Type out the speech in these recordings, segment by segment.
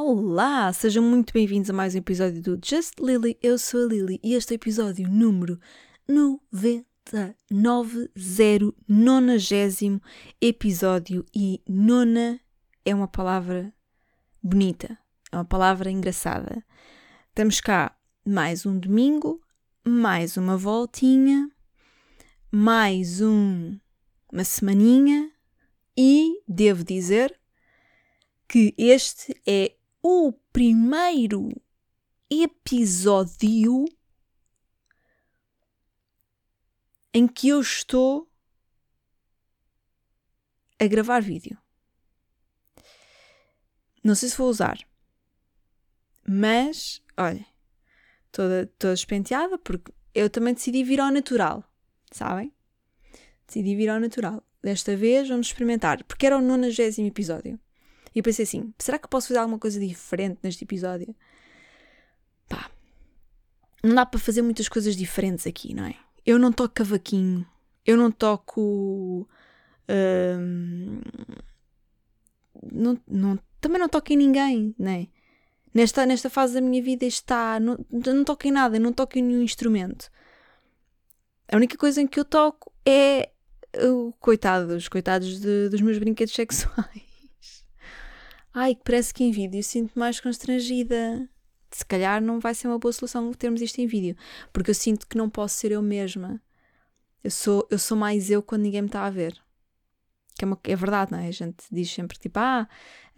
Olá, sejam muito bem-vindos a mais um episódio do Just Lily. Eu sou a Lily e este é o episódio número 99, 90 episódio. E nona é uma palavra bonita, é uma palavra engraçada. Estamos cá mais um domingo, mais uma voltinha, mais um, uma semaninha e devo dizer que este é o primeiro episódio em que eu estou a gravar vídeo. Não sei se vou usar, mas olha, toda, toda despenteada porque eu também decidi vir ao natural, sabem? Decidi vir ao natural. Desta vez vamos experimentar, porque era o 90 episódio. E eu pensei assim: será que posso fazer alguma coisa diferente neste episódio? Pá, não dá para fazer muitas coisas diferentes aqui, não é? Eu não toco cavaquinho, eu não toco. Hum, não, não, também não toco em ninguém, não é? Nesta, nesta fase da minha vida está. Não, não toco em nada, não toco em nenhum instrumento. A única coisa em que eu toco é. Coitados, coitados de, dos meus brinquedos sexuais. Ai, que parece que em vídeo sinto mais constrangida. Se calhar não vai ser uma boa solução termos isto em vídeo, porque eu sinto que não posso ser eu mesma. Eu sou, eu sou mais eu quando ninguém me está a ver. Que é, uma, é verdade, não é? A gente diz sempre tipo, ah,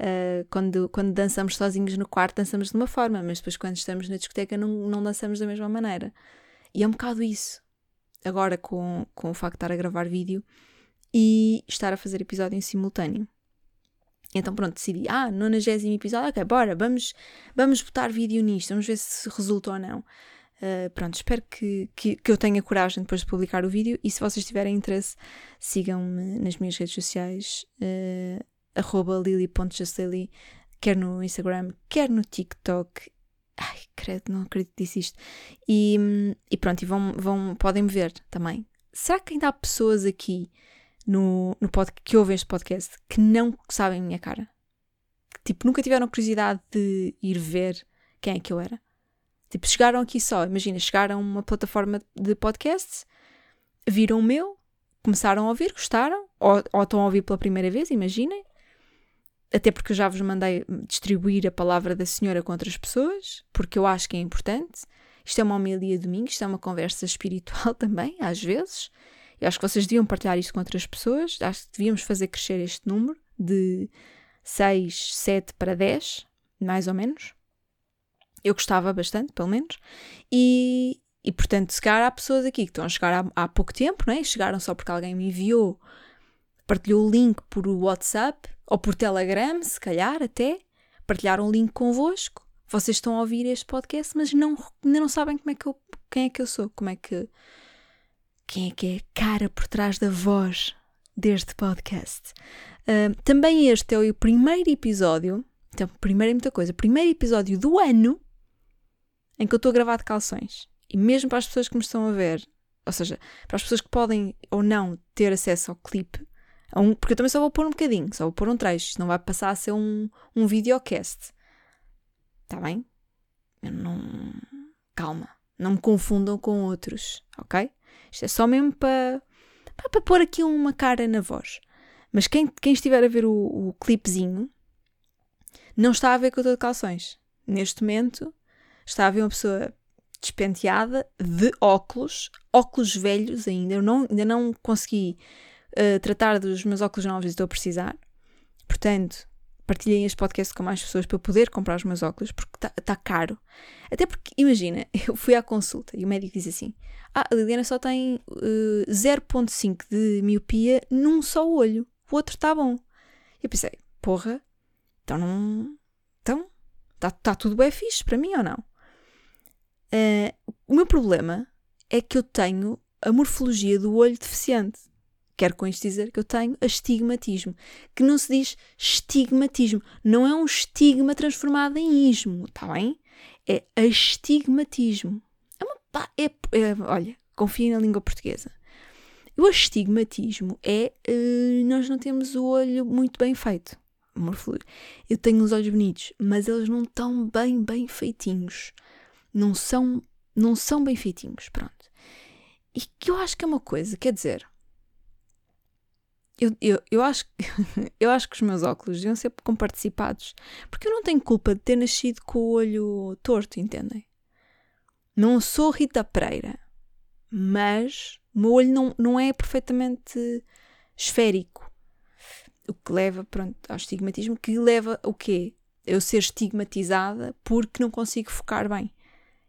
uh, quando, quando dançamos sozinhos no quarto, dançamos de uma forma, mas depois quando estamos na discoteca não, não dançamos da mesma maneira. E é um bocado isso. Agora com, com o facto de estar a gravar vídeo e estar a fazer episódio em simultâneo. Então pronto, decidi, ah, 90 episódio, ok, bora, vamos, vamos botar vídeo nisto, vamos ver se resulta ou não. Uh, pronto, espero que, que, que, eu tenha coragem depois de publicar o vídeo e se vocês tiverem interesse, sigam-me nas minhas redes sociais, uh, lily.justlily, quer no Instagram, quer no TikTok. Ai, credo, não acredito que disse isto. E, e pronto, e vão, vão, podem me ver também. Será que ainda há pessoas aqui no, no pod, que ouvem este podcast que não sabem a minha cara. Tipo, nunca tiveram curiosidade de ir ver quem é que eu era. Tipo, chegaram aqui só, imagina, chegaram a uma plataforma de podcasts, viram o meu, começaram a ouvir, gostaram, ou, ou estão a ouvir pela primeira vez, imaginem. Até porque eu já vos mandei distribuir a palavra da senhora com outras pessoas, porque eu acho que é importante. Isto é uma homilia domingo, isto é uma conversa espiritual também, às vezes. Eu acho que vocês deviam partilhar isto com outras pessoas. Acho que devíamos fazer crescer este número de 6, 7 para 10, mais ou menos. Eu gostava bastante, pelo menos. E, e portanto, se calhar há pessoas aqui que estão a chegar há, há pouco tempo, não é? Chegaram só porque alguém me enviou, partilhou o link por WhatsApp ou por Telegram, se calhar até. Partilharam o link convosco. Vocês estão a ouvir este podcast, mas não, não sabem como é que eu, quem é que eu sou, como é que quem é que é a cara por trás da voz deste podcast. Uh, também este é o primeiro episódio, então, primeiro é muita coisa, primeiro episódio do ano em que eu estou a gravar de calções. E mesmo para as pessoas que me estão a ver, ou seja, para as pessoas que podem ou não ter acesso ao clipe, um, porque eu também só vou pôr um bocadinho, só vou pôr um trecho, não vai passar a ser um, um videocast. Está bem? Eu não. Calma. Não me confundam com outros, ok? Isto é só mesmo para, para, pôr aqui uma cara na voz. Mas quem, quem estiver a ver o, o clipezinho não está a ver que eu estou de calções. Neste momento está a ver uma pessoa despenteada, de óculos, óculos velhos ainda. Eu não, ainda não consegui uh, tratar dos meus óculos novos e estou a precisar. Portanto, partilhem este podcast com mais pessoas para poder comprar os meus óculos, porque está tá caro. Até porque, imagina, eu fui à consulta e o médico diz assim: Ah, a Liliana só tem uh, eh, 0,5 de miopia num só olho, o outro está bom. E eu pensei: Porra, então não. Então, está tá tudo bem fixe para mim ou não? Uh, o meu problema é que eu tenho a morfologia do olho deficiente. Quero com isto dizer que eu tenho astigmatismo, que não se diz estigmatismo, não é um estigma transformado em ismo, está bem? É astigmatismo. É uma, é, é, olha, confia na língua portuguesa. O astigmatismo é uh, nós não temos o olho muito bem feito. Eu tenho os olhos bonitos, mas eles não estão bem, bem feitinhos. Não são, não são bem feitinhos, pronto. E que eu acho que é uma coisa, quer dizer, eu, eu, eu, acho, eu acho que os meus óculos deviam ser comparticipados. Porque eu não tenho culpa de ter nascido com o olho torto, entendem? Não sou Rita Pereira, mas o meu olho não, não é perfeitamente esférico. O que leva pronto, ao estigmatismo, que leva o quê? Eu ser estigmatizada porque não consigo focar bem.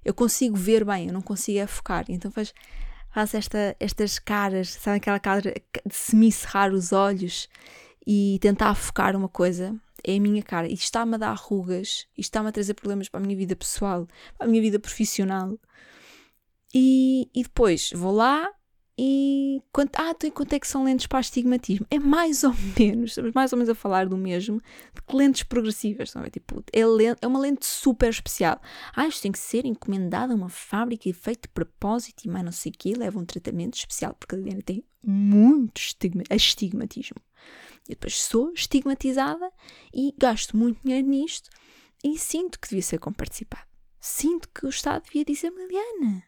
Eu consigo ver bem, eu não consigo é focar. Então faz, faz esta, estas caras, sabe aquela cara de semi-cerrar os olhos e tentar focar uma coisa. É a minha cara. Isto está-me a dar rugas, isto está-me a trazer problemas para a minha vida pessoal, para a minha vida profissional. E, e depois vou lá e quanto, ah, então, quanto é que são lentes para astigmatismo? É mais ou menos, estamos mais ou menos a falar do mesmo, de lentes progressivas. A ver? Tipo, é, lente, é uma lente super especial. Ah, isto tem que ser encomendado a uma fábrica e feito de propósito e mais não sei o quê, leva um tratamento especial, porque a Liliana tem muito estigma, astigmatismo. E depois sou estigmatizada e gasto muito dinheiro nisto e sinto que devia ser comparticipado. Sinto que o Estado devia dizer, Liliana,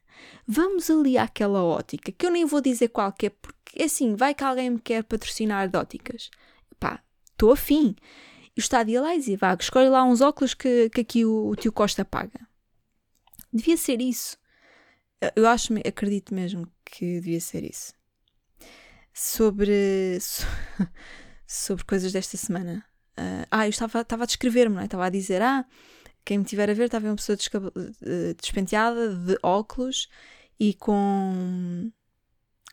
vamos ali àquela ótica, que eu nem vou dizer qual é, porque assim, vai que alguém me quer patrocinar de óticas. Pá, estou afim. E o Estado ia lá e dizia, vá, escolhe lá uns óculos que, que aqui o, o tio Costa paga. Devia ser isso. Eu acho, acredito mesmo que devia ser isso. Sobre, sobre coisas desta semana. Uh, ah, eu estava, estava a descrever-me, não é? Estava a dizer, ah, quem me tiver a ver, estava uma pessoa eh, despenteada, de óculos e com,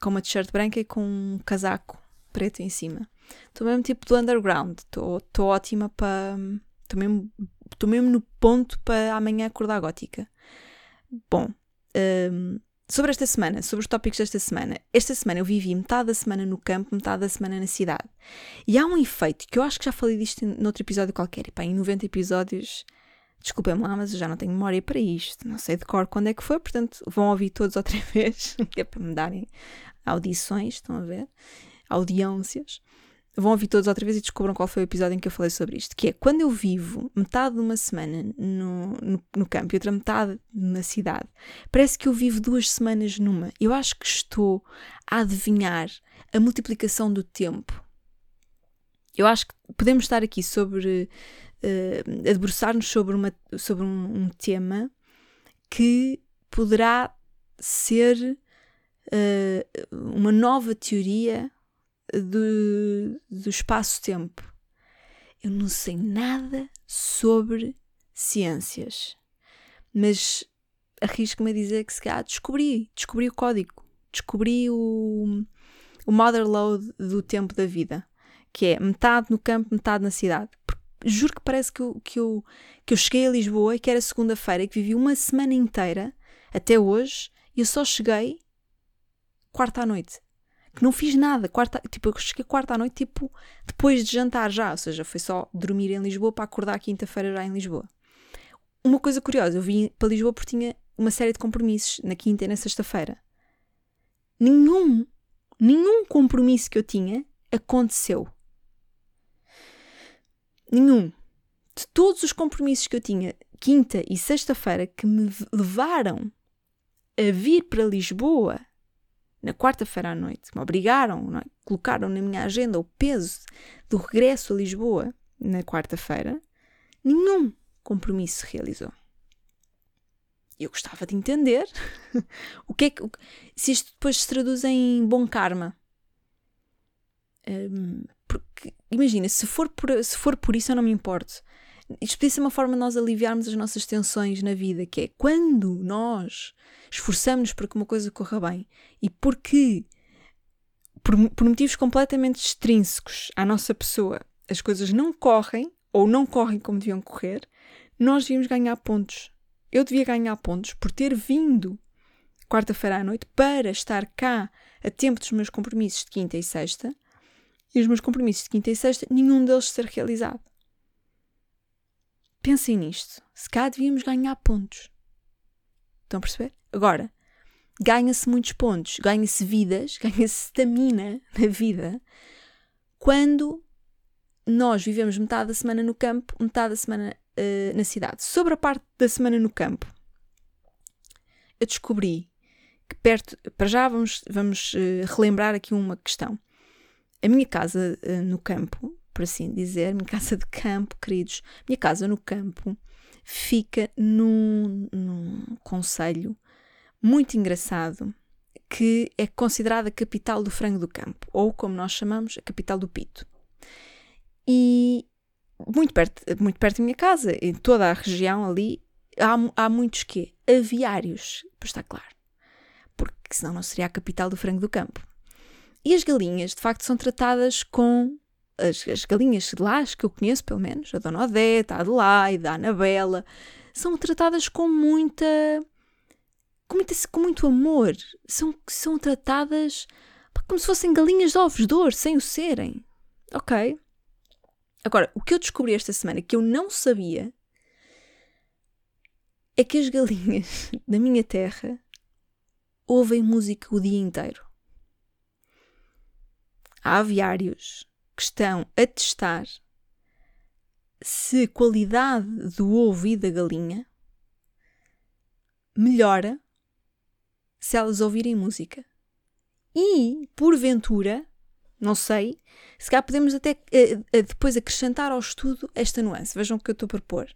com uma t-shirt branca e com um casaco preto em cima. Estou mesmo tipo do underground. Estou ótima para. Estou mesmo, mesmo no ponto para amanhã acordar gótica. Bom, um, ehm, sobre esta semana, sobre os tópicos desta semana. Esta semana eu vivi metade da semana no campo, metade da semana na cidade. E há um efeito que eu acho que já falei disto noutro episódio qualquer. E pá, em 90 episódios Desculpem-me lá, mas eu já não tenho memória para isto. Não sei de cor quando é que foi, portanto vão ouvir todos outra vez, é para me darem audições, estão a ver? Audiências. Vão ouvir todos outra vez e descubram qual foi o episódio em que eu falei sobre isto. Que é quando eu vivo metade de uma semana no, no, no campo e outra metade na cidade, parece que eu vivo duas semanas numa. Eu acho que estou a adivinhar a multiplicação do tempo. Eu acho que podemos estar aqui sobre uh, a debruçar-nos sobre, uma, sobre um, um, tema que poderá ser uh, uma nova teoria do, do espaço-tempo. Eu não sei nada sobre ciências, mas arrisco-me a dizer que se calhar descobri, descobri o código, descobri o, o mother load do tempo da vida, que é metade no campo, metade na cidade juro que parece que eu, que eu, que eu cheguei a Lisboa e que era segunda-feira e que vivi uma semana inteira, até hoje, e eu só cheguei quarta à noite. Que não fiz nada. Quarta, tipo, eu cheguei quarta à noite, tipo, depois de jantar já. Ou seja, foi só dormir em Lisboa para acordar quinta-feira já em Lisboa. Uma coisa curiosa, eu vim para Lisboa porque tinha uma série de compromissos na quinta e na sexta-feira. Nenhum, nenhum compromisso que eu tinha aconteceu. Nenhum. De todos os compromissos que eu tinha, quinta e sexta-feira, que me levaram a vir para Lisboa na quarta-feira à noite, me obrigaram, é? colocaram na minha agenda o peso do regresso a Lisboa na quarta-feira, nenhum compromisso se realizou. Eu gostava de entender o que é que, se isto depois se traduz em bom karma. Um, porque, imagina, se for, por, se for por isso eu não me importo. Isto podia ser uma forma de nós aliviarmos as nossas tensões na vida, que é quando nós esforçamos para que uma coisa corra bem e porque, por, por motivos completamente extrínsecos à nossa pessoa, as coisas não correm ou não correm como deviam correr, nós devíamos ganhar pontos. Eu devia ganhar pontos por ter vindo quarta-feira à noite para estar cá a tempo dos meus compromissos de quinta e sexta e os meus compromissos de quinta e sexta, nenhum deles ser realizado. Pensem nisto. Se cá devíamos ganhar pontos. Estão a perceber? Agora, ganha-se muitos pontos, ganha-se vidas, ganha-se stamina na vida quando nós vivemos metade da semana no campo, metade da semana uh, na cidade. Sobre a parte da semana no campo, eu descobri que perto, para já vamos, vamos uh, relembrar aqui uma questão. A minha casa uh, no campo, por assim dizer, minha casa de campo, queridos, minha casa no campo fica num, num conselho muito engraçado que é considerada a capital do frango do campo, ou como nós chamamos, a capital do pito. E muito perto, muito perto da minha casa, em toda a região ali, há, há muitos quê? Aviários, pois está claro. Porque senão não seria a capital do frango do campo. E as galinhas, de facto, são tratadas com. As, as galinhas de lá, as que eu conheço pelo menos, a Dona Odete, a Adelaide, a Anabela, são tratadas com muita. com muito, com muito amor. São, são tratadas como se fossem galinhas de ovos de ouro, sem o serem. Ok? Agora, o que eu descobri esta semana que eu não sabia é que as galinhas da minha terra ouvem música o dia inteiro. Há aviários que estão a testar se a qualidade do ovo e da galinha melhora se elas ouvirem música. E, porventura, não sei. Se calhar podemos até uh, uh, depois acrescentar ao estudo esta nuance. Vejam o que eu estou a propor.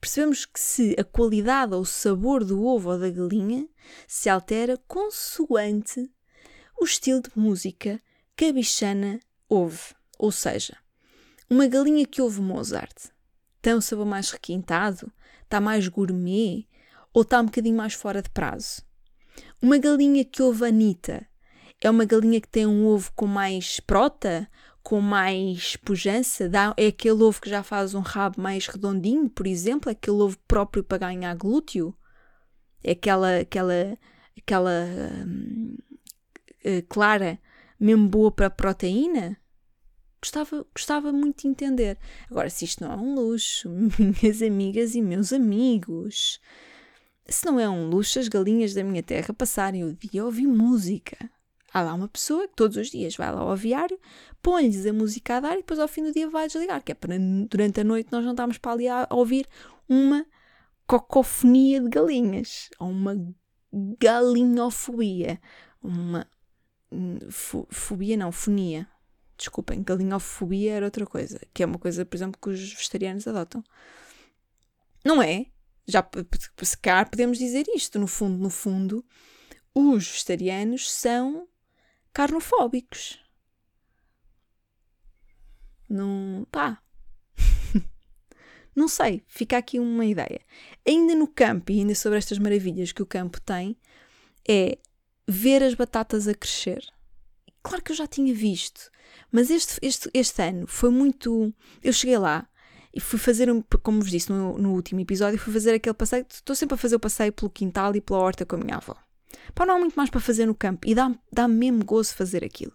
Percebemos que se a qualidade ou o sabor do ovo ou da galinha se altera consoante o estilo de música que a bichana ouve. Ou seja, uma galinha que ouve Mozart tem um sabor mais requintado, está mais gourmet ou está um bocadinho mais fora de prazo. Uma galinha que ouve Anitta é uma galinha que tem um ovo com mais prota, com mais pujança, dá, é aquele ovo que já faz um rabo mais redondinho, por exemplo, é aquele ovo próprio para ganhar glúteo, é aquela, aquela, aquela hum, uh, clara mesmo boa para proteína. Gostava, gostava muito de entender. Agora, se isto não é um luxo, minhas amigas e meus amigos, se não é um luxo as galinhas da minha terra passarem o dia a ouvir música. Há lá uma pessoa que todos os dias vai lá ao aviário, põe-lhes a música a dar e depois ao fim do dia vai desligar, que é para durante a noite nós não estamos para ali a ouvir uma cocofonia de galinhas, ou uma galinhofobia, uma hum, fobia não, fonia. Desculpem, galinhofobia era outra coisa, que é uma coisa, por exemplo, que os vegetarianos adotam. Não é? Já se calhar podemos dizer isto, no fundo, no fundo, os vegetarianos são carnofóbicos. Não. pá. não sei, fica aqui uma ideia. Ainda no campo, e ainda sobre estas maravilhas que o campo tem, é ver as batatas a crescer. Claro que eu já tinha visto, mas este, este, este ano foi muito. Eu cheguei lá e fui fazer, um, como vos disse no, no último episódio, fui fazer aquele passeio. Estou sempre a fazer o passeio pelo quintal e pela horta com a minha avó. Pá, não há muito mais para fazer no campo e dá-me dá mesmo gozo fazer aquilo.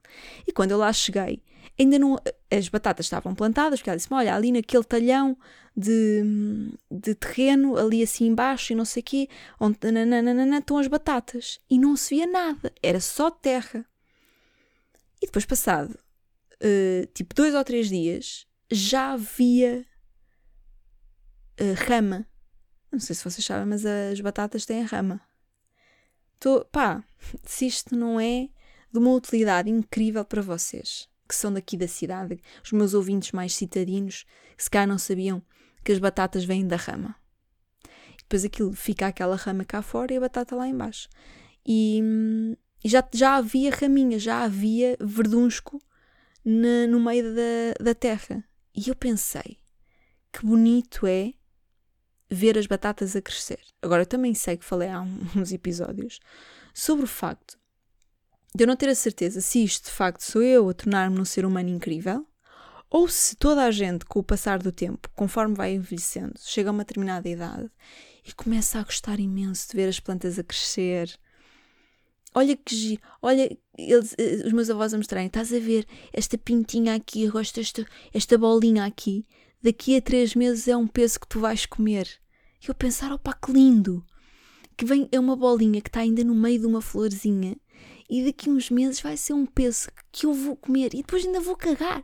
E quando eu lá cheguei, ainda não. As batatas estavam plantadas, porque ela disse-me: Olha, ali naquele talhão de, de terreno, ali assim embaixo e não sei o quê, onde nananana, estão as batatas. E não se via nada, era só terra. E depois, passado uh, tipo dois ou três dias, já havia uh, rama. Não sei se vocês sabem, mas as batatas têm rama. Tô, pá, se isto não é de uma utilidade incrível para vocês, que são daqui da cidade, os meus ouvintes mais citadinos, que se calhar não sabiam que as batatas vêm da rama. depois aquilo fica aquela rama cá fora e a batata lá embaixo. E, e já, já havia raminha, já havia verdunsko na, no meio da, da terra. E eu pensei, que bonito é ver as batatas a crescer. Agora, eu também sei que falei há uns episódios sobre o facto de eu não ter a certeza se isto de facto sou eu a tornar-me um ser humano incrível ou se toda a gente, com o passar do tempo, conforme vai envelhecendo, chega a uma determinada idade e começa a gostar imenso de ver as plantas a crescer. Olha que giro, olha, eles, eh, os meus avós a mostrarem, estás a ver esta pintinha aqui, eu gosto desta esta bolinha aqui, daqui a três meses é um peso que tu vais comer. E eu pensar, opa, que lindo! Que vem, é uma bolinha que está ainda no meio de uma florzinha e daqui uns meses vai ser um peso que eu vou comer e depois ainda vou cagar.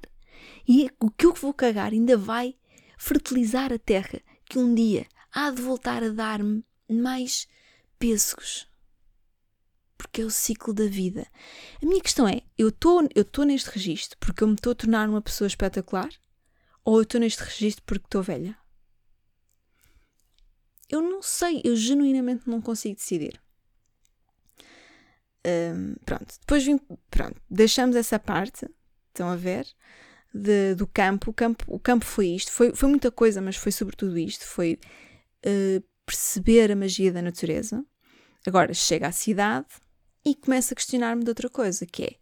E o que eu vou cagar ainda vai fertilizar a terra, que um dia há de voltar a dar-me mais pêssegos. Porque é o ciclo da vida. A minha questão é: eu estou eu neste registro porque eu me estou a tornar uma pessoa espetacular? Ou eu estou neste registro porque estou velha? Eu não sei, eu genuinamente não consigo decidir. Um, pronto, depois vim, pronto, deixamos essa parte, estão a ver, de, do campo. O, campo. o campo foi isto, foi, foi muita coisa, mas foi sobretudo isto: foi uh, perceber a magia da natureza. Agora chega à cidade e começa a questionar-me de outra coisa, que é: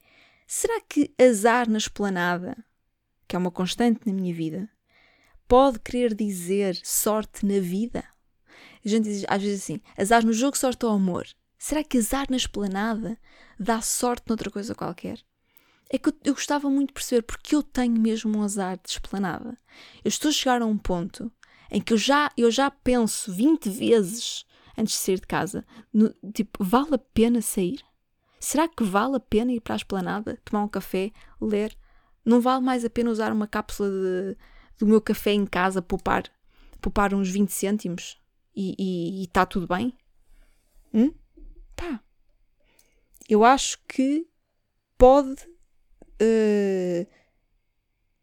será que azar na esplanada, que é uma constante na minha vida, pode querer dizer sorte na vida? A gente diz às vezes assim: azar no jogo, sorte ao amor. Será que azar na esplanada dá sorte noutra coisa qualquer? É que eu, gostava muito de perceber porque eu tenho mesmo um azar de esplanada. Eu estou a chegar a um ponto em que eu já, eu já penso 20 vezes antes de sair de casa: no, tipo, vale a pena sair? Será que vale a pena ir para a esplanada, tomar um café, ler? Não vale mais a pena usar uma cápsula de, do meu café em casa, poupar, poupar uns 20 cêntimos? e está tudo bem? Hum? Pá. Eu acho que pode. Uh,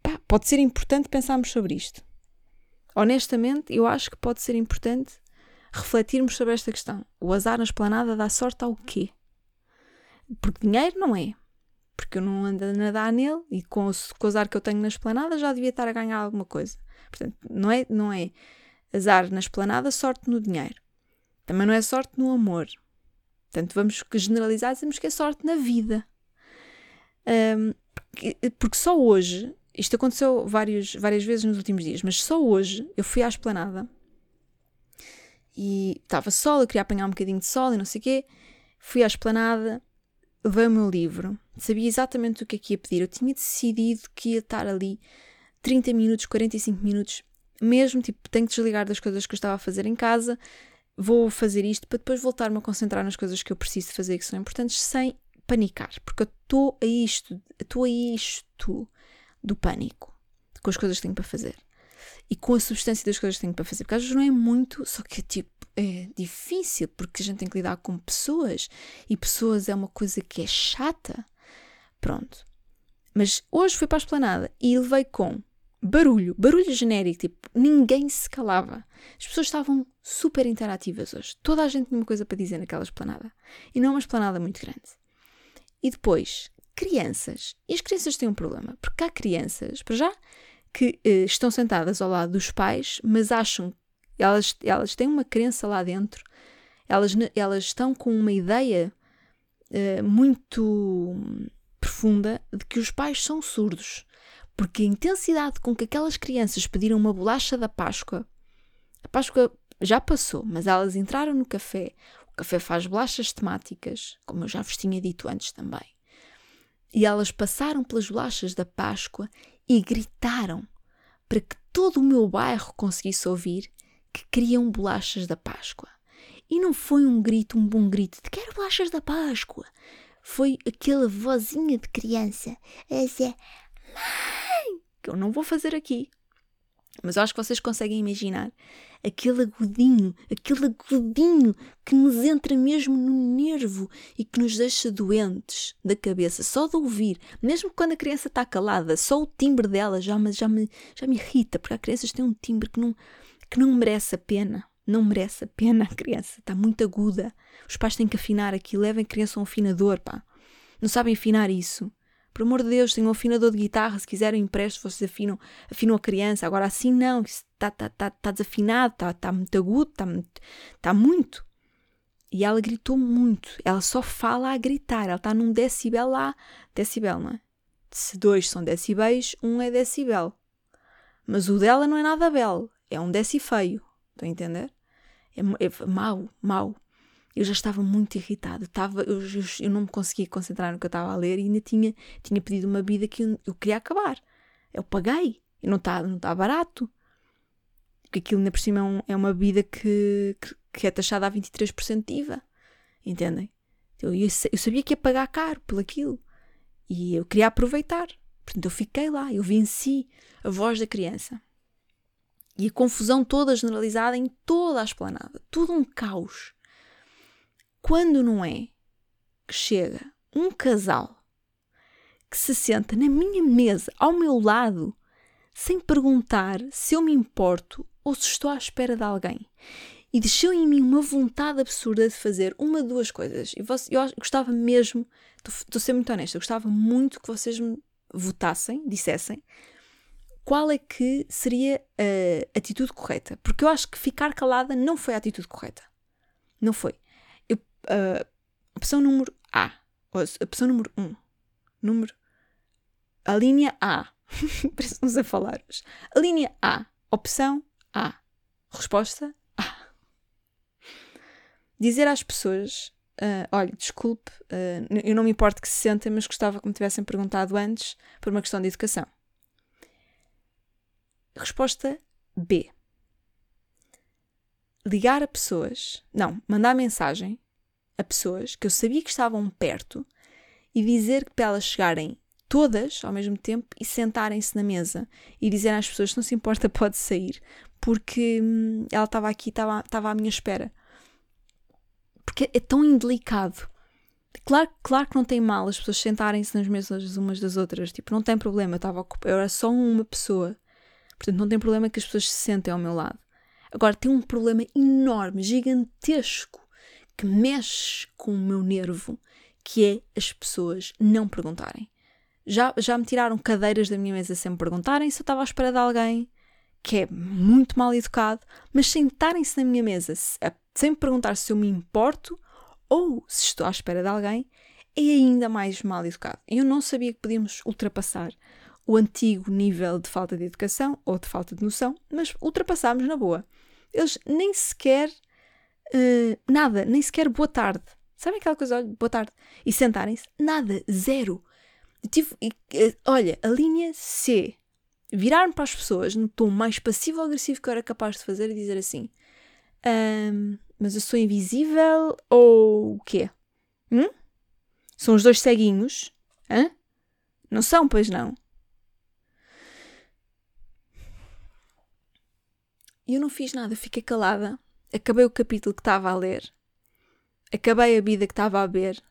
pá, pode ser importante pensarmos sobre isto. Honestamente, eu acho que pode ser importante refletirmos sobre esta questão. O azar na esplanada dá sorte ao quê? Porque dinheiro não é. Porque eu não ando a nadar nele e com o, com o azar que eu tenho na esplanada já devia estar a ganhar alguma coisa. Portanto, não é, não é Azar na esplanada, sorte no dinheiro. Também não é sorte no amor. Portanto, vamos generalizar e dizemos que é sorte na vida. Um, porque só hoje, isto aconteceu vários, várias vezes nos últimos dias, mas só hoje eu fui à esplanada e estava sol, eu queria apanhar um bocadinho de sol e não sei o quê. Fui à esplanada, levei o meu livro, sabia exatamente o que é que ia pedir. Eu tinha decidido que ia estar ali 30 minutos, 45 minutos mesmo, tipo, tenho que desligar das coisas que eu estava a fazer em casa, vou fazer isto para depois voltar-me a concentrar nas coisas que eu preciso fazer que são importantes sem panicar, porque eu estou a isto, estou a isto do pânico, com as coisas que tenho para fazer e com a substância das coisas que tenho para fazer, porque às vezes não é muito, só que tipo, é difícil, porque a gente tem que lidar com pessoas e pessoas é uma coisa que é chata. Pronto. Mas hoje fui para a esplanada e levei com barulho, barulho genérico, tipo, ninguém se calava. As pessoas estavam super interativas hoje. Toda a gente tinha uma coisa para dizer naquela esplanada. E não é uma esplanada muito grande. E depois, crianças. E as crianças têm um problema, porque há crianças, para já, que eh, estão sentadas ao lado dos pais, mas acham elas elas têm uma crença lá dentro. Elas, elas estão com uma ideia eh, muito profunda de que os pais são surdos porque a intensidade com que aquelas crianças pediram uma bolacha da Páscoa, a Páscoa já passou, mas elas entraram no café. O café faz bolachas temáticas, como eu já vos tinha dito antes também. E elas passaram pelas bolachas da Páscoa e gritaram para que todo o meu bairro conseguisse ouvir que queriam bolachas da Páscoa. E não foi um grito, um bom grito de quero bolachas da Páscoa. Foi aquela vozinha de criança a dizer: que eu não vou fazer aqui. Mas eu acho que vocês conseguem imaginar aquele agudinho, aquele agudinho que nos entra mesmo no nervo e que nos deixa doentes da cabeça, só de ouvir, mesmo quando a criança está calada, só o timbre dela já me, já me, já me irrita, porque há crianças têm um timbre que não, que não merece a pena. Não merece a pena a criança, está muito aguda. Os pais têm que afinar aquilo, levem a criança a um afinador, pá. Não sabem afinar isso. Por amor de Deus, tenham um afinador de guitarra, se quiserem empresto, vocês afinam, afinam a criança. Agora assim não, está tá, tá, tá desafinado, está tá muito agudo, está tá muito. E ela gritou muito. Ela só fala a gritar. Ela está num decibel lá. Decibel, não é? Se dois são decibéis, um é decibel. Mas o dela não é nada belo. É um decifeio. Estão a entender? É, é mau, mau. Eu já estava muito irritada, estava, eu, eu, eu, não me conseguia concentrar no que eu estava a ler e ainda tinha, tinha pedido uma vida que eu, eu queria acabar. Eu paguei, e não está não tá barato. Porque aquilo ainda por cima é, um, é uma vida que, que, que, é taxada a 23% de IVA. Entendem? Eu, eu, eu sabia que ia pagar caro por aquilo. E eu queria aproveitar. Portanto, eu fiquei lá, eu venci a voz da criança. E a confusão toda generalizada em toda a esplanada. Tudo um caos. Quando não é que chega um casal que se senta na minha mesa, ao meu lado, sem perguntar se eu me importo ou se estou à espera de alguém. E deixou em mim uma vontade absurda de fazer uma de duas coisas. E eu gostava mesmo, estou a ser muito honesta, eu gostava muito que vocês me votassem, dissessem qual é que seria a atitude correta. Porque eu acho que ficar calada não foi a atitude correta. Não foi. Opção número A. Opção número 1. Um, número. A linha A. Parece-nos a falar. A linha A. Opção A. Resposta A. Dizer às pessoas: uh, olha, desculpe, uh, eu não me importo que se sentem, mas gostava que me tivessem perguntado antes por uma questão de educação. Resposta B. Ligar a pessoas, não, mandar mensagem a pessoas que eu sabia que estavam perto e dizer que para elas chegarem todas ao mesmo tempo e sentarem-se na mesa e dizer às pessoas não se importa, pode sair, porque hum, ela estava aqui, estava, estava à minha espera. Porque é tão indelicado. Claro, claro que não tem mal as pessoas sentarem-se nas mesas umas das outras, tipo, não tem problema, eu, estava, eu era só uma pessoa Portanto, não tem problema que as pessoas se sentem ao meu lado. Agora, tem um problema enorme, gigantesco, que mexe com o meu nervo, que é as pessoas não perguntarem. Já, já me tiraram cadeiras da minha mesa sem me perguntarem se eu estava à espera de alguém, que é muito mal educado, mas sentarem-se na minha mesa sem me perguntar se eu me importo ou se estou à espera de alguém, é ainda mais mal educado. Eu não sabia que podíamos ultrapassar o antigo nível de falta de educação ou de falta de noção, mas ultrapassámos na boa. Eles nem sequer uh, nada, nem sequer boa tarde. Sabem aquela coisa, olha, boa tarde, e sentarem-se? Nada, zero. tive, uh, olha, a linha C, virar-me para as pessoas no tom mais passivo-agressivo que eu era capaz de fazer e dizer assim: um, Mas eu sou invisível ou o quê? Hum? São os dois ceguinhos? Hã? Não são, pois não? Eu não fiz nada, fiquei calada. Acabei o capítulo que estava a ler. Acabei a vida que estava a ver.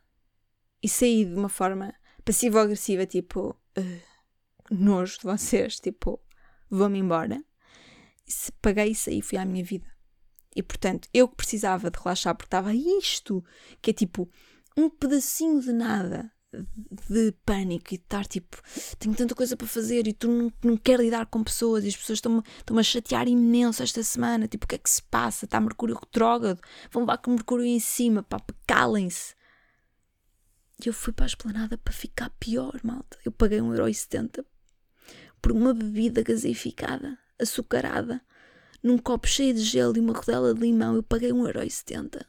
E saí de uma forma passivo-agressiva, tipo, uh, nojo de vocês, tipo, vou-me embora. E paguei e saí, fui à minha vida. E portanto, eu que precisava de relaxar, porque estava isto, que é tipo um pedacinho de nada de pânico e de estar tipo, tenho tanta coisa para fazer e tu não, não queres lidar com pessoas e as pessoas estão-me estão a chatear imenso esta semana. Tipo, o que é que se passa? Está Mercúrio retrógrado, vão levar com Mercúrio em cima, pá, calem-se. E eu fui para a esplanada para ficar pior, malta. Eu paguei 1,70€ por uma bebida gaseificada, açucarada, num copo cheio de gelo e uma rodela de limão. Eu paguei 1,70€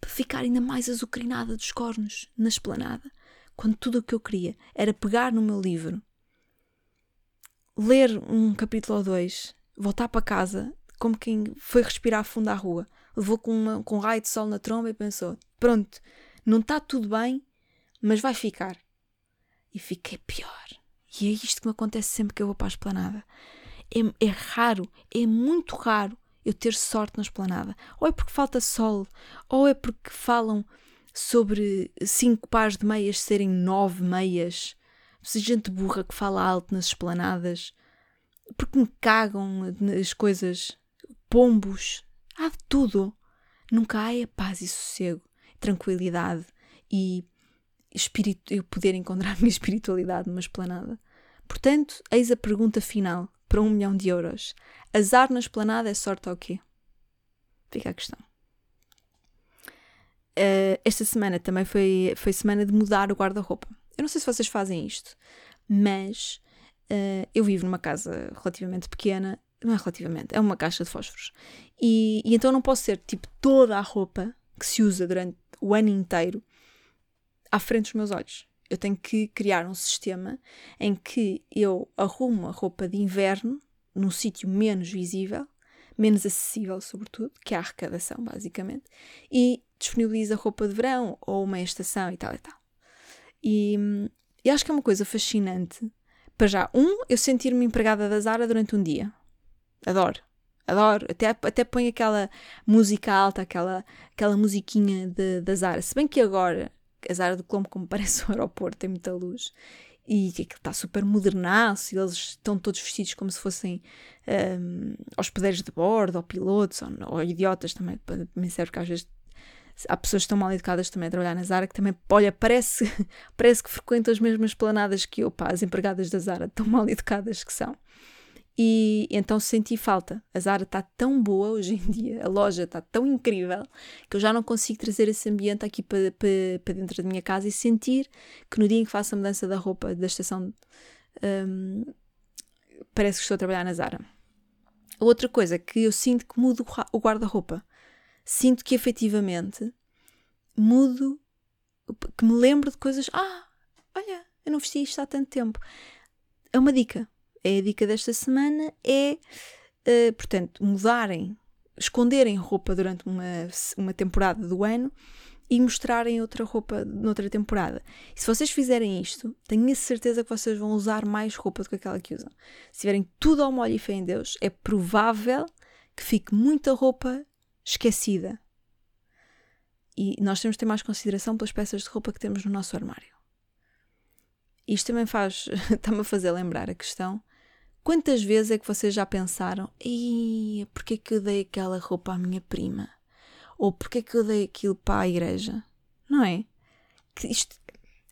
para ficar ainda mais azucrinada dos cornos na esplanada quando tudo o que eu queria era pegar no meu livro, ler um capítulo ou dois, voltar para casa, como quem foi respirar fundo à rua, levou com, uma, com um raio de sol na tromba e pensou: pronto, não está tudo bem, mas vai ficar. E fiquei pior. E é isto que me acontece sempre que eu vou para a esplanada. É, é raro, é muito raro eu ter sorte na esplanada. Ou é porque falta sol, ou é porque falam sobre cinco pares de meias serem nove meias. Se gente burra que fala alto nas esplanadas. Porque me cagam as coisas. Pombos. Há de tudo. Nunca há é paz e sossego, tranquilidade e espírito, eu poder encontrar a minha espiritualidade numa esplanada. Portanto, eis a pergunta final para um milhão de euros. Azar na esplanada é sorte ou quê? Fica a questão. Uh, esta semana também foi, foi semana de mudar o guarda-roupa. Eu não sei se vocês fazem isto, mas uh, eu vivo numa casa relativamente pequena, não é relativamente, é uma caixa de fósforos. E, e então não posso ter tipo toda a roupa que se usa durante o ano inteiro à frente dos meus olhos. Eu tenho que criar um sistema em que eu arrumo a roupa de inverno num sítio menos visível, menos acessível, sobretudo, que é a arrecadação, basicamente, e disponibiliza roupa de verão ou uma estação e tal e tal. E, e acho que é uma coisa fascinante Para já, um, eu sentir-me empregada da Zara durante um dia. Adoro. Adoro. Até, até põe aquela música alta, aquela, aquela musiquinha de, da Zara. Se bem que agora a Zara do Colombo, como parece um aeroporto, tem muita luz e que está super modernaço e eles estão todos vestidos como se fossem um, hospedeiros de bordo ou pilotos ou, ou idiotas também, me serve que às vezes há pessoas que estão mal educadas também a trabalhar na Zara que também, olha, parece, parece que frequentam as mesmas planadas que eu, pá, as empregadas da Zara, tão mal educadas que são. E então senti falta. A Zara está tão boa hoje em dia, a loja está tão incrível, que eu já não consigo trazer esse ambiente aqui para, para, para dentro da minha casa e sentir que no dia em que faço a mudança da roupa da estação, um, parece que estou a trabalhar na Zara. Outra coisa que eu sinto que mudo o guarda-roupa. Sinto que efetivamente mudo, que me lembro de coisas. Ah, olha, eu não vesti isto há tanto tempo. É uma dica é a dica desta semana é, uh, portanto, mudarem, esconderem roupa durante uma, uma temporada do ano e mostrarem outra roupa noutra temporada. E se vocês fizerem isto, tenho a certeza que vocês vão usar mais roupa do que aquela que usam. Se tiverem tudo ao molho e fé em Deus, é provável que fique muita roupa esquecida. E nós temos de ter mais consideração pelas peças de roupa que temos no nosso armário. Isto também faz, está-me a fazer lembrar a questão Quantas vezes é que vocês já pensaram, e porquê que eu dei aquela roupa à minha prima? Ou porquê que eu dei aquilo para a igreja? Não é? Que isto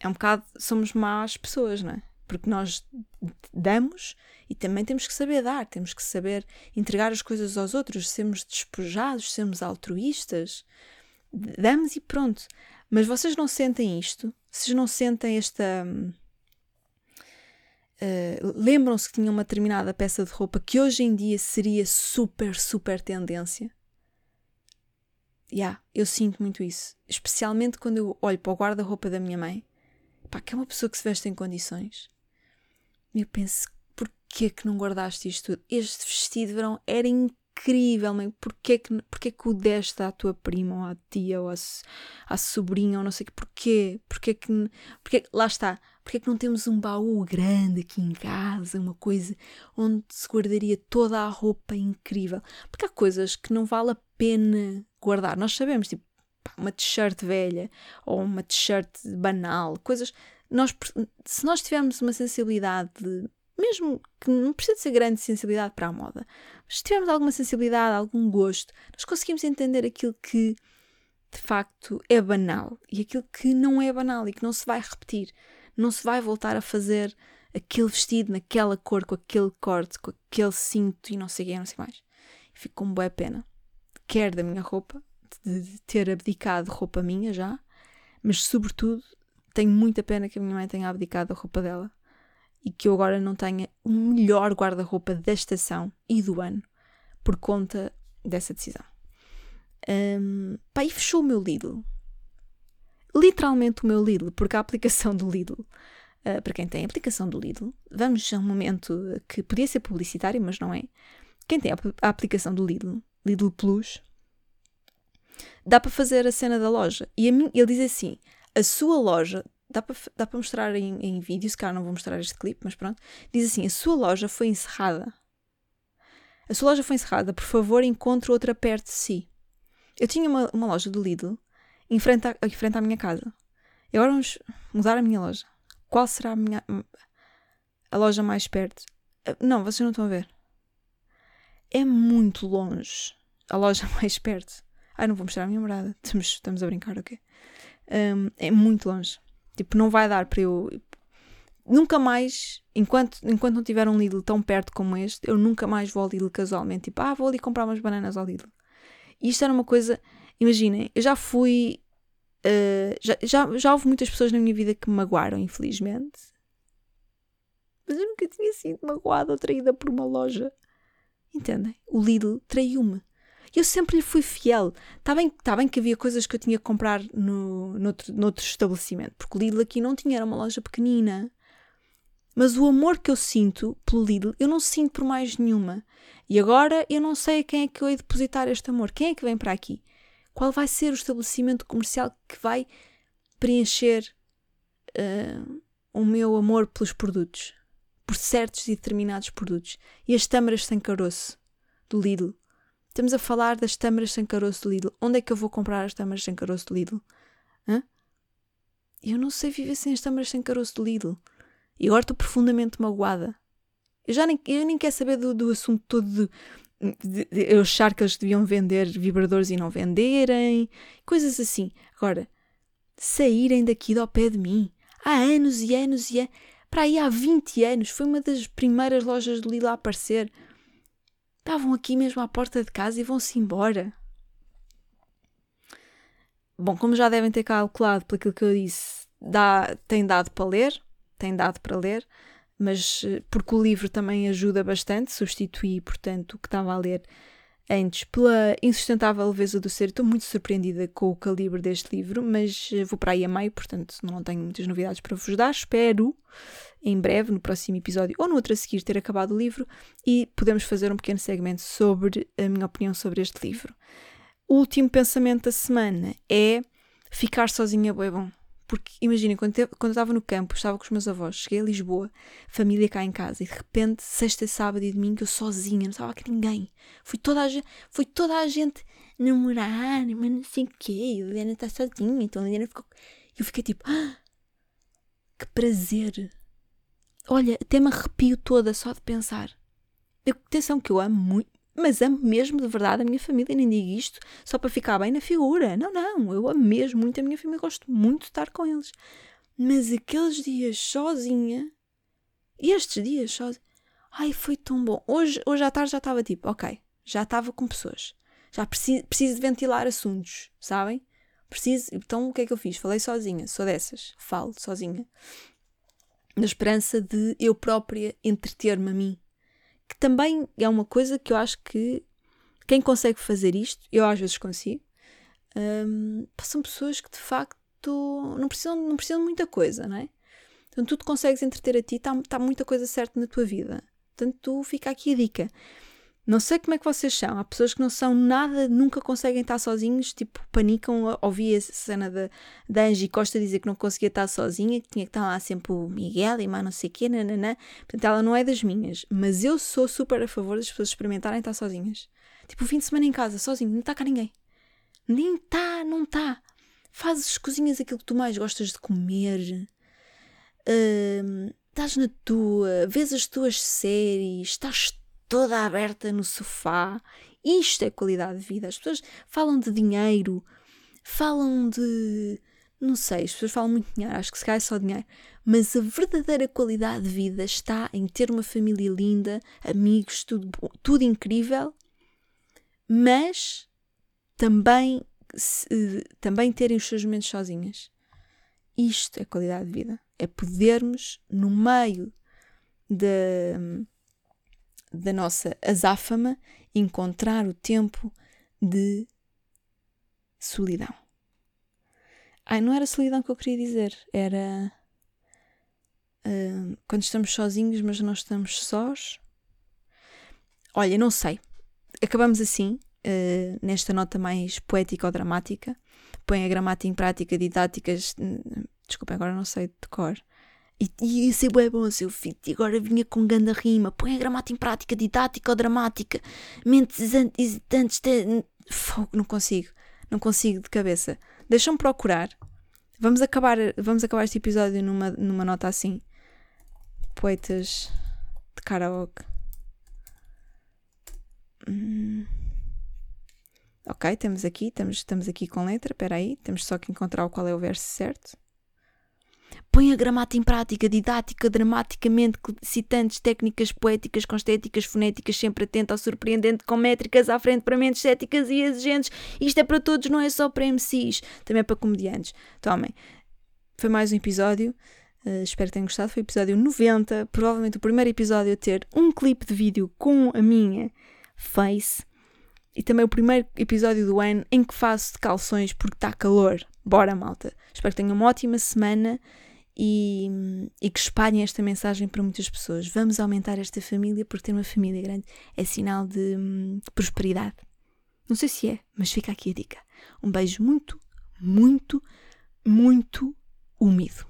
é um bocado, somos más pessoas, não é? Porque nós damos e também temos que saber dar, temos que saber entregar as coisas aos outros, sermos despojados, sermos altruístas. Damos e pronto. Mas vocês não sentem isto? Vocês não sentem esta Uh, lembram-se que tinha uma determinada peça de roupa que hoje em dia seria super, super tendência? Já, yeah, eu sinto muito isso. Especialmente quando eu olho para o guarda-roupa da minha mãe, pá, que é uma pessoa que se veste em condições. Eu penso, porquê que não guardaste isto tudo? Este vestido de verão era incrível, mãe. Porquê que, porquê que o deste à tua prima, ou à tia, ou à, à sobrinha, ou não sei o que? Porquê? Porquê que... Porquê, lá está porque é que não temos um baú grande aqui em casa, uma coisa onde se guardaria toda a roupa incrível? Porque há coisas que não vale a pena guardar. Nós sabemos, tipo, uma t-shirt velha ou uma t-shirt banal, coisas. Nós, se nós tivermos uma sensibilidade, mesmo que não precisa ser grande sensibilidade para a moda, mas se tivermos alguma sensibilidade, algum gosto, nós conseguimos entender aquilo que de facto é banal e aquilo que não é banal e que não se vai repetir não se vai voltar a fazer aquele vestido naquela cor, com aquele corte, com aquele cinto e não sei o que, não sei mais. fico com boa pena. Quer da minha roupa, de ter abdicado roupa minha já, mas sobretudo tenho muita pena que a minha mãe tenha abdicado a roupa dela e que eu agora não tenha o melhor guarda-roupa da estação e do ano por conta dessa decisão. Um, pá, e fechou o meu Lidl literalmente o meu Lidl, porque a aplicação do Lidl, uh, para quem tem a aplicação do Lidl, vamos a um momento que podia ser publicitário, mas não é. Quem tem a, a aplicação do Lidl, Lidl Plus, dá para fazer a cena da loja. E mim, ele diz assim: a sua loja, dá para, dá para mostrar em, em vídeo, se calhar não vou mostrar este clipe, mas pronto. Diz assim: a sua loja foi encerrada. A sua loja foi encerrada, por favor, encontre outra perto de si. Eu tinha uma, uma loja do Lidl em frente, à, em frente à minha casa. E agora vamos mudar a minha loja. Qual será a minha a loja mais perto? Ah, não, vocês não estão a ver. É muito longe a loja mais perto. Ah, não vou mostrar a minha morada. Estamos, estamos a brincar, ok? Um, é muito longe. Tipo, não vai dar para eu. Nunca mais, enquanto, enquanto não tiver um Lidl tão perto como este, eu nunca mais vou ao Lidl casualmente. Tipo, ah, vou ali comprar umas bananas ao Lidl. E isto era uma coisa Imaginem, eu já fui. Uh, já, já, já houve muitas pessoas na minha vida que me magoaram, infelizmente. Mas eu nunca tinha sido magoada ou traída por uma loja. Entendem? O Lidl traiu-me. Eu sempre lhe fui fiel. Está bem, tá bem que havia coisas que eu tinha que comprar no, noutro, noutro estabelecimento, porque o Lidl aqui não tinha, era uma loja pequenina. Mas o amor que eu sinto pelo Lidl, eu não sinto por mais nenhuma. E agora eu não sei a quem é que eu hei depositar este amor. Quem é que vem para aqui? Qual vai ser o estabelecimento comercial que vai preencher uh, o meu amor pelos produtos? por certos e determinados produtos. E as tâmaras sem caroço do Lidl. Estamos a falar das tâmaras sem caroço do Lidl. Onde é que eu vou comprar as tâmaras sem caroço do Lidl? Hã? Eu não sei viver sem as tâmaras sem caroço do Lidl. E agora estou profundamente magoada. Eu já nem, eu nem quero saber do, do assunto todo de, de, de, eu achar que eles deviam vender vibradores e não venderem, coisas assim. Agora, saírem daqui do pé de mim há anos e anos e anos, para aí há 20 anos, foi uma das primeiras lojas do Lidl a aparecer. Estavam aqui mesmo à porta de casa e vão-se embora. Bom, como já devem ter calculado pelo que eu disse, dá, tem dado para ler, tem dado para ler, mas eh, porque o livro também ajuda bastante, substitui, portanto, o que estava a ler antes pela insustentável leveza do ser. Estou muito surpreendida com o calibre deste livro, mas eh, vou para aí a meio, portanto, não tenho muitas novidades para vos dar. Espero em breve, no próximo episódio ou no outro a seguir, ter acabado o livro e podemos fazer um pequeno segmento sobre a minha opinião sobre este livro. O último pensamento da semana é ficar sozinha é bom. Porque imaginem, quando, quando eu estava no campo, estava com os meus avós, cheguei a Lisboa, família cá em casa, e de repente, sexta, sábado e domingo, eu sozinha, não estava com ninguém. Foi toda a gente, toda a gente namorar, mas não sei o quê, e a Helena está sozinha, então a Helena ficou. Eu fiquei tipo, ah, que prazer. Olha, até me arrepio toda só de pensar. Atenção que eu amo muito, mas amo mesmo de verdade a minha família, nem digo isto só para ficar bem na figura. Não, não, eu amo mesmo muito a minha família, gosto muito de estar com eles. Mas aqueles dias sozinha, e estes dias sozinha, ai, foi tão bom. Hoje, hoje à tarde já estava tipo, ok, já estava com pessoas, já preciso, preciso de ventilar assuntos, sabem? Preciso, então o que é que eu fiz? Falei sozinha, sou dessas, falo sozinha, na esperança de eu própria entreter-me a mim que também é uma coisa que eu acho que quem consegue fazer isto, eu às vezes consigo, um, são pessoas que de facto não precisam, não precisam de muita coisa, não é? Então tu te consegues entreter a ti, está tá muita coisa certa na tua vida. Portanto, tu fica aqui a dica. Não sei como é que vocês são. Há pessoas que não são nada, nunca conseguem estar sozinhos, tipo, panicam. Ouvi a cena da, da Angie Costa dizer que não conseguia estar sozinha, que tinha que estar lá sempre o Miguel e mais não sei o quê, nananã. Portanto, ela não é das minhas. Mas eu sou super a favor das pessoas experimentarem estar sozinhas. Tipo, o fim de semana em casa, sozinho, não está cá ninguém. Nem está, não está. Fazes, cozinhas aquilo que tu mais gostas de comer. Uh, estás na tua, vês as tuas séries, estás toda aberta no sofá. Isto é qualidade de vida. As pessoas falam de dinheiro, falam de. Não sei, as pessoas falam muito de dinheiro, acho que se cai só dinheiro. Mas a verdadeira qualidade de vida está em ter uma família linda, amigos, tudo, bom, tudo incrível, mas também, se, também terem os seus momentos sozinhas. Isto é qualidade de vida. É podermos, no meio de, da nossa azáfama, encontrar o tempo de solidão. Ai, não era solidão que eu queria dizer, era uh, quando estamos sozinhos, mas não estamos sós. Olha, não sei. Acabamos assim, uh, nesta nota mais poética ou dramática. Põe a gramática em prática, didáticas. Desculpem, agora não sei de cor. E, e isso é bom, seu filho. E agora vinha com ganda rima. Põe a gramática em prática, didática ou dramática. Mentes hesitantes. Fogo, não consigo. Não consigo de cabeça. Deixa-me procurar. Vamos acabar, vamos acabar este episódio numa, numa nota assim. Poetas de karaoke. Hum. Ok, temos aqui, estamos, estamos aqui com letra, espera aí, temos só que encontrar qual é o verso certo. Põe a gramática em prática, didática, dramaticamente, citantes, técnicas poéticas, com estéticas, fonéticas, sempre atento ao surpreendente, com métricas à frente para mentes céticas e exigentes. Isto é para todos, não é só para MCs, também é para comediantes. Tomem. Foi mais um episódio. Uh, espero que tenham gostado. Foi o episódio 90, provavelmente o primeiro episódio a ter um clipe de vídeo com a minha face. E também o primeiro episódio do ano em que faço de calções porque está calor. Bora, malta! Espero que tenham uma ótima semana e, e, que espalhem esta mensagem para muitas pessoas. Vamos aumentar esta família porque ter uma família grande é sinal de, de prosperidade. Não sei se é, mas fica aqui a dica. Um beijo muito, muito, muito úmido.